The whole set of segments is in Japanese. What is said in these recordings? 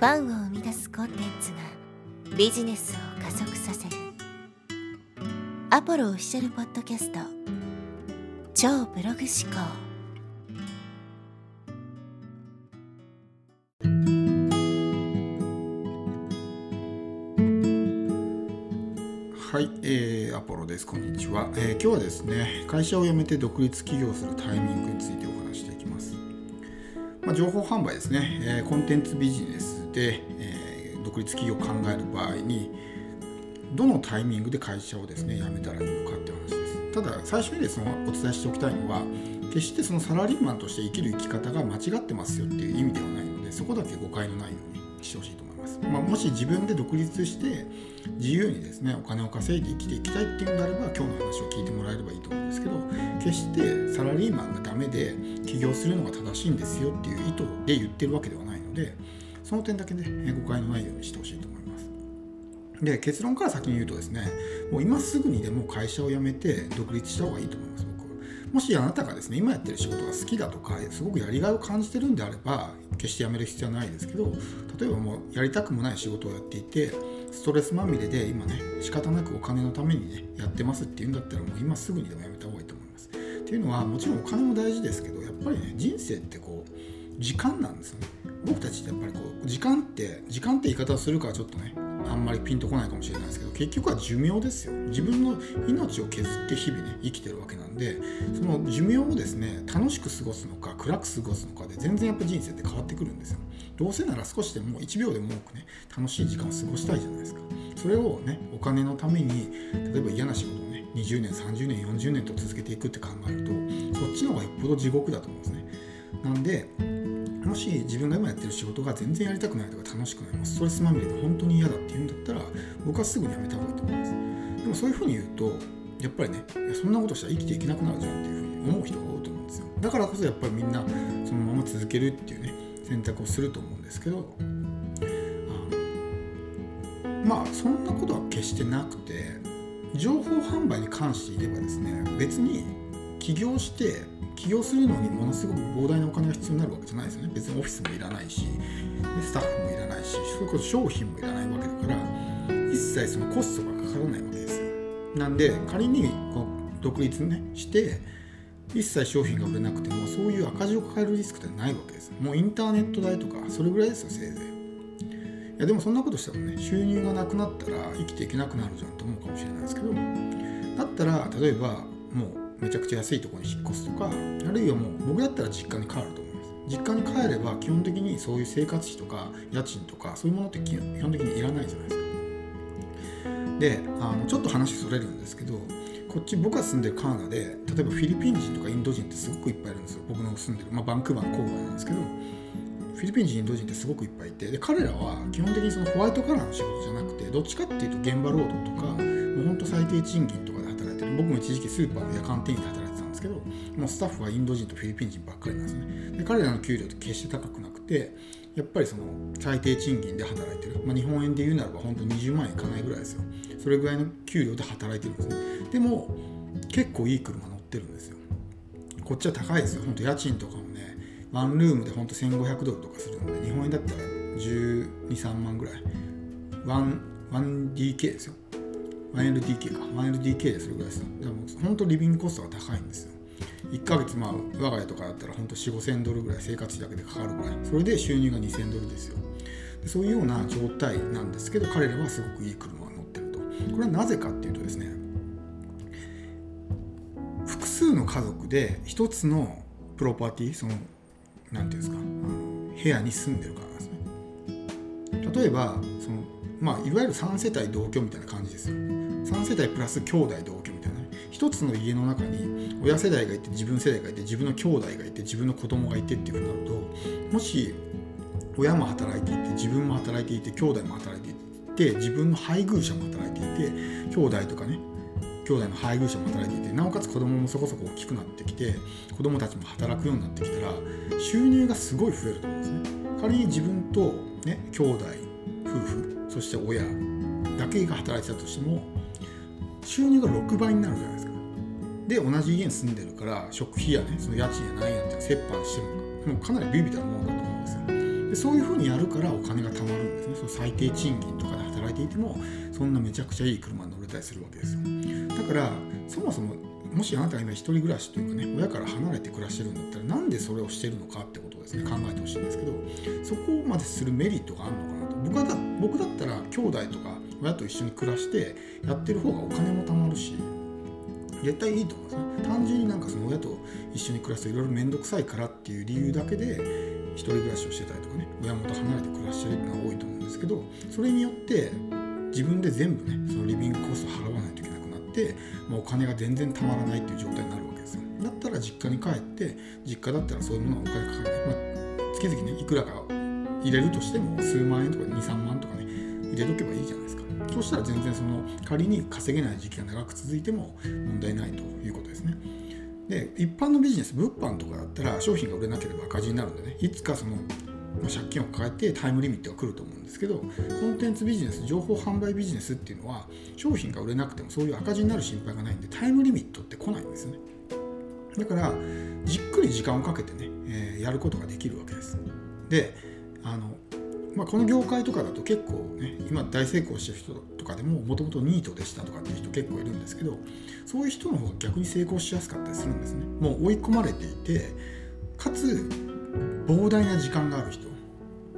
ファンを生み出すコンテンツがビジネスを加速させる。アポロオフィシャルポッドキャスト。超ブログ思考。はい、えー、アポロです。こんにちは、えー、今日はですね、会社を辞めて独立起業するタイミングについてお話していきま。あ、情報販売ですね、えー、コンテンツビジネスで、えー、独立企業を考える場合にどのタイミングで会社をですね辞めたらいいのかって話ですただ最初にですねお伝えしておきたいのは決してそのサラリーマンとして生きる生き方が間違ってますよっていう意味ではないのでそこだけ誤解のないようにしてほしいと思います、まあ、もし自分で独立して自由にですねお金を稼いで生きていきたいっていうんであれば今日の話を聞いてもらえればいいと思うんですけど決してサラリーマンがダメで起業するのが正しいんですよっていう意図で言ってるわけではないのでその点だけね誤解のないようにしてほしいと思います。で結論から先に言うとですねもう今すぐにでも会社を辞めて独立した方がいいと思います。もしあなたがですね今やってる仕事が好きだとかすごくやりがいを感じてるんであれば決して辞める必要はないですけど例えばもうやりたくもない仕事をやっていてストレスまみれで今ね仕方なくお金のためにねやってますっていうんだったらもう今すぐにでもやめた方がいいと思います。っていうのはもちろんお金も大事ですけどやっぱりね人生ってこう時間なんですよね。僕たちってやっぱりこう時間って時間って言い方をするからちょっとねあんまりピンとこないかもしれないですけど結局は寿命ですよ。自分の命を削って日々ね生きてるわけなんでその寿命をですね楽しく過ごすのか暗く過ごすのかで全然やっぱ人生って変わってくるんですよ。どうせなら少しでも1秒でも多くね楽しい時間を過ごしたいじゃないですか。それをねお金のために例えば嫌な仕事をね20年30年40年と続けていくって考えるとそっちの方がよっぽど地獄だと思うんですね。なんでもし自分が今やってる仕事が全然やりたくないとか楽しくないもうストレスまみれで本当に嫌だって言うんだったら僕はすぐにやめた方がいいと思います。でもそういうふうに言うとやっぱりねいやそんなことしたら生きていけなくなるじゃんっていうふうに思う人が多いと思うんですよ。だからこそやっぱりみんなそのまま続けるっていうね選択をすると思うんですけどまあそんなことは決してなくて情報販売に関して言えばですね別に起業して起業するのにものすごく膨大なお金が必要になるわけじゃないですよね。別にオフィスもいらないしでスタッフもいらないしそれこそ商品もいらないわけだから一切そのコストがかからないわけですよ。なんで仮にこの独立ねして一切商品が売れなくてもそういう赤字を抱えるリスクってないわけですもうインターネット代とかそれぐらいですよせいぜい。いやでもそんなことしてもね収入がなくなったら生きていけなくなるじゃんと思うかもしれないですけどだったら例えばもうめちゃくちゃ安いところに引っ越すとかあるいはもう僕だったら実家に帰ると思います。実家に帰れば基本的にそういう生活費とか家賃とかそういうものって基本的にいらないじゃないですか。であのちょっと話それるんですけどこっち僕が住んでるカナダで例えばフィリピン人とかインド人ってすごくいっぱいいるんですよ。僕の住んでる、まあ、バンクーバーの郊外なんですけどフィリピン人インド人ってすごくいっぱいいてで彼らは基本的にそのホワイトカラーの仕事じゃなくてどっちかっていうと現場労働とかもうほんと最低賃金とか僕も一時期スーパーの夜間店員で働いてたんですけどもうスタッフはインド人とフィリピン人ばっかりなんですね。で彼らの給料って決して高くなくてやっぱりその最低賃金で働いてる、まあ、日本円で言うならば本当20万円いかないぐらいですよ。それぐらいの給料で働いてるんですね。でも結構いい車乗ってるんですよ。こっちは高いですよ。本当家賃とかもねワンルームで本当1500ドルとかするので日本円だったら123万ぐらい。1DK ですよ。1LDK か。1LDK でそれぐらいですでも本当リビングコストが高いんですよ。1ヶ月まあ我が家とかだったら本当4 5 0 0 0ドルぐらい生活費だけでかかるぐらい。それで収入が2000ドルですよ。でそういうような状態なんですけど彼らはすごくいい車が乗ってると。これはなぜかっていうとですね複数の家族で一つのプロパティその何ていうんですかあの部屋に住んでるからなんですね。例えばそのまあいわゆる3世帯同居みたいな感じですよ。3世代プラス兄弟同居みたいな一つの家の中に親世代がいて自分世代がいて自分の兄弟がいて自分の子供がいてっていうふうになるともし親も働いていて自分も働いていて兄弟も働いていて自分の配偶者も働いていて兄弟とかね兄弟の配偶者も働いていてなおかつ子供もそこそこ大きくなってきて子供たちも働くようになってきたら収入がすごい増えると思うんですね。仮に自分とね兄弟夫婦そして親だけが働いてたとしても収入が6倍になるじゃないですか。で同じ家に住んでるから食費やねその家賃や何やって折半してももうかなりビビたものだと思うんですよ。でそういうふうにやるからお金が貯まるんですね。その最低賃金とかで働いていてもそんなめちゃくちゃいい車に乗れたりするわけですよ。だからそもそももしあなたが今一人暮らしというかね親から離れて暮らしてるんだったらなんでそれをしてるのかってことをですね考えてほしいんですけどそこまでするメリットがあるのかな僕はだ僕だったら兄弟とか親と一緒に暮らしてやってる方がお金も貯まるし絶対いいと思うんですね。単純になんかその親と一緒に暮らすといろいろ面倒くさいからっていう理由だけで一人暮らしをしてたりとかね親元離れて暮らしてるっていうのが多いと思うんですけどそれによって自分で全部ねそのリビングコスト払わないといけなくなって、まあ、お金が全然たまらないっていう状態になるわけですよ。だったら実家に帰って実家だったらそういうものはお金かかる、まあ、月々ねいくらか入れるとしても数万円とか23万とかね入れとけばいいじゃないですか。そうしたら全然その仮に稼げない時期が長く続いても問題ないということですね。で一般のビジネス物販とかだったら商品が売れなければ赤字になるんでねいつかその借金を抱えてタイムリミットが来ると思うんですけどコンテンツビジネス情報販売ビジネスっていうのは商品が売れなくてもそういう赤字になる心配がないんでタイムリミットって来ないんですよね。だからじっくり時間をかけてね、えー、やることができるわけです。であのまあ、この業界とかだと結構ね今大成功してる人とかでももともとニートでしたとかっていう人結構いるんですけどそういう人の方が逆に成功しやすかったりするんですね。もう追い込まれていてかつ膨大な時間がある人。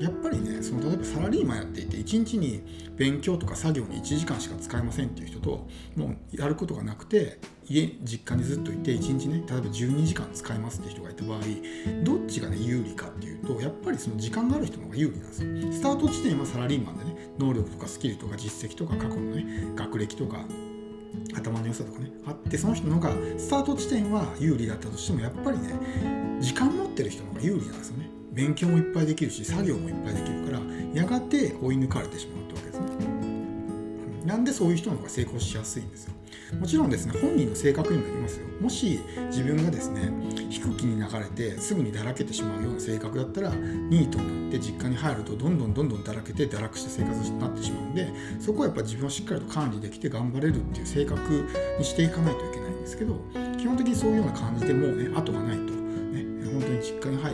やっぱりねその例えばサラリーマンやっていて1日に勉強とか作業に1時間しか使えませんっていう人ともうやることがなくて家実家にずっといて1日ね例えば12時間使えますって人がいた場合どっちがねりその時間がある人の方が有利なんですよ。スタート地点はサラリーマンでね能力とかスキルとか実績とか過去のね学歴とか頭の良さとかねあってその人の方がスタート地点は有利だったとしてもやっぱりね時間持ってる人の方が有利なんですよね。勉強もいっぱいできるし作業もいっぱいできるからやがて追い抜かれてしまうってわけですね。なんでそういう人の方が成功しやすいんですよ。もちろんですね本人の性格にもよりますよ。もし自分がですね低気に流れてすぐにだらけてしまうような性格だったらニートになって実家に入るとどんどんどんどんだらけて堕落した生活になってしまうんでそこはやっぱ自分をしっかりと管理できて頑張れるっていう性格にしていかないといけないんですけど基本的にそういうような感じでもうね後がないと、ね、本当に実家に入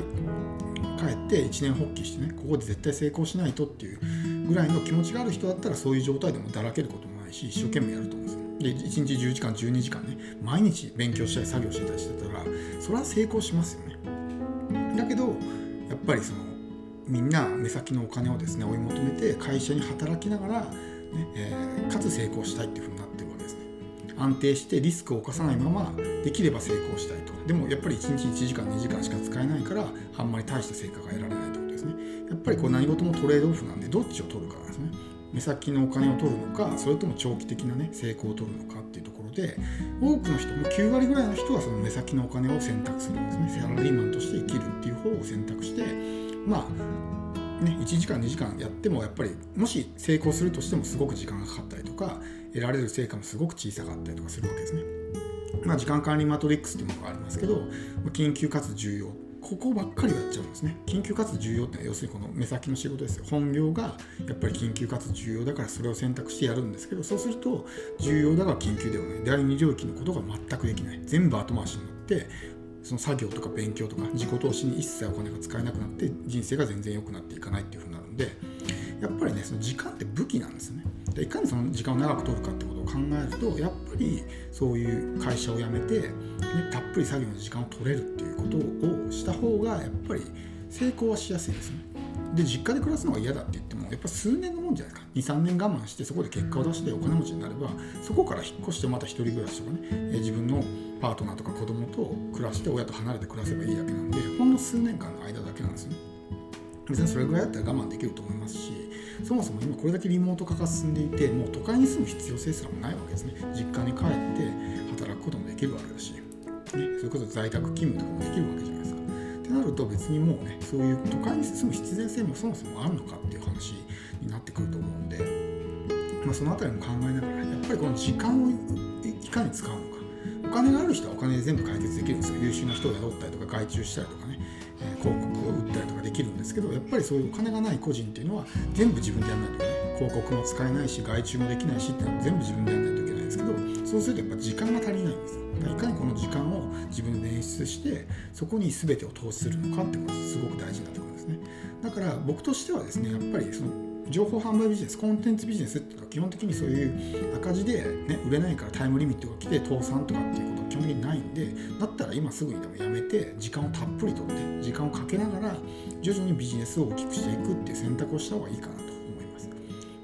帰って一年発起してねここで絶対成功しないとっていうぐらいの気持ちがある人だったらそういう状態でもだらけることもないし一生懸命やると思うんですよ。で1日10時間12時間ね毎日勉強したり作業してたりしてたらそれは成功しますよね。だけどやっぱりそのみんな目先のお金をですね追い求めて会社に働きながら、ねえー、かつ成功したいっていうふうになってるわけですね。安定してリスクを冒さないままできれば成功したいと。でもやっぱり1日1時間2時間しか使えないからあんまり大した成果が得られないってことですね。やっぱりこう何事もトレードオフなんでどっちを取るかなんですね。目先のお金を取るのかそれとも長期的なね成功を取るのかっていうところで多くの人も9割ぐらいの人はその目先のお金を選択するんですね。サラリーマンとして生きるっていう方を選択してまあね。1時間2時間やってもやっぱりもし成功するとしてもすごく時間がかかったりとか得られる成果もすごく小さかったりとかするわけですね。まあ、時間管理マトリックスっていうものがありますけど緊急かつ重要ここばっかりやっちゃうんですね。緊急かつ重要って要するにこの目先の仕事ですよ。本業がやっぱり緊急かつ重要だからそれを選択してやるんですけどそうすると重要だが緊急ではない。第二領域のことが全くできない。全部後回しになってその作業とか勉強とか自己投資に一切お金が使えなくなって人生が全然良くなっていかないっていうふうになるんでやっぱりねその時間って武器なんですよね。でいかにその時間を長く取るかってことを考えるとやっぱりそういう会社を辞めて、ね、たっぷり作業の時間を取れるっていうことをした方がやっぱり成功はしやすいですよね。で実家で暮らすのが嫌だって言ってもやっぱ数年のもんじゃないか。23年我慢してそこで結果を出してお金持ちになればそこから引っ越してまた一人暮らしとかね。え自分のパートナーとか子供と暮らして親と離れて暮らせばいいだけなんでほんの数年間の間だけなんですね。別にそれぐらいだったら我慢できると思いますしそもそも今これだけリモート化が進んでいてもう都会に住む必要性すらもないわけですね。実家に帰って働くこともできるわけだし、ね、それこそ在宅勤務とかもできるわけじゃないなると別にもうねそういう都会に住む必然性もそもそもあるのかっていう話になってくると思うんで、まあ、その辺りも考えながらやっぱりこの時間をいかに使うのか。お金がある人はお金で全部解決できるんですよ優秀な人を雇ったりとか外注したりとかね広告を売ったりとかできるんですけどやっぱりそういうお金がない個人っていうのは全部自分でやらないといけない。広告も使えないし外注もできないしっていうのは全部自分でやらないといけないんですけどそうするとやっぱ時間が足りないんですい出してそこに全てを投資するのかってことすごく大事になところですね。だから僕としてはですねやっぱりその情報販売ビジネスコンテンツビジネスっていうのは基本的にそういう赤字で、ね、売れないからタイムリミットが来て倒産とかっていうことは基本的にないんでだったら今すぐにでもやめて時間をたっぷりとって時間をかけながら徐々にビジネスを大きくしていくっていう選択をした方がいいかなと。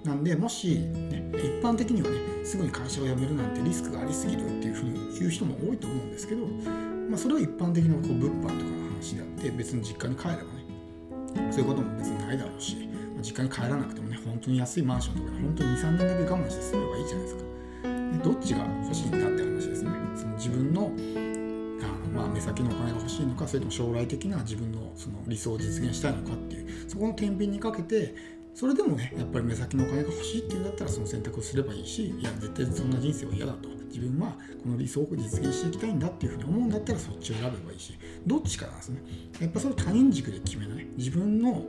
なんでもし、ね、一般的にはねすぐに会社を辞めるなんてリスクがありすぎるっていうふうに言う人も多いと思うんですけど、まあ、それは一般的なこう物販とかの話であって別に実家に帰ればねそういうことも別にないだろうし実家に帰らなくてもね本当に安いマンションとかで本当に23年だけ我慢して住めばいいじゃないですか。でどっちが欲しいんだって話ですね。その自分のあの、まあ、目先のお金が欲しいのかそれとも将来的な自分のその理想を実現したいのかっていうそこの天秤にかけてそれでもねやっぱり目先のお金が欲しいっていうんだったらその選択をすればいいしいや絶対そんな人生は嫌だと。自分はこの理想を実現していきたいんだっていうふうに思うんだったらそっちを選べばいいし。どっちかなんですね。やっぱそれ他人軸で決めない。自分の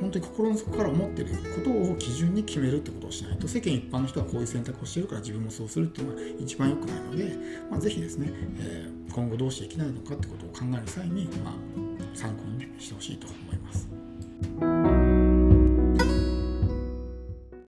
本当に心の底から思ってることを基準に決めるってことをしないと世間一般の人はこういう選択をしてるから自分もそうするっていうのは一番良くないので、まあ、ぜひですね、えー、今後どうしていきたいのかってことを考える際に、まあ、参考に、ね、してほしいと思います。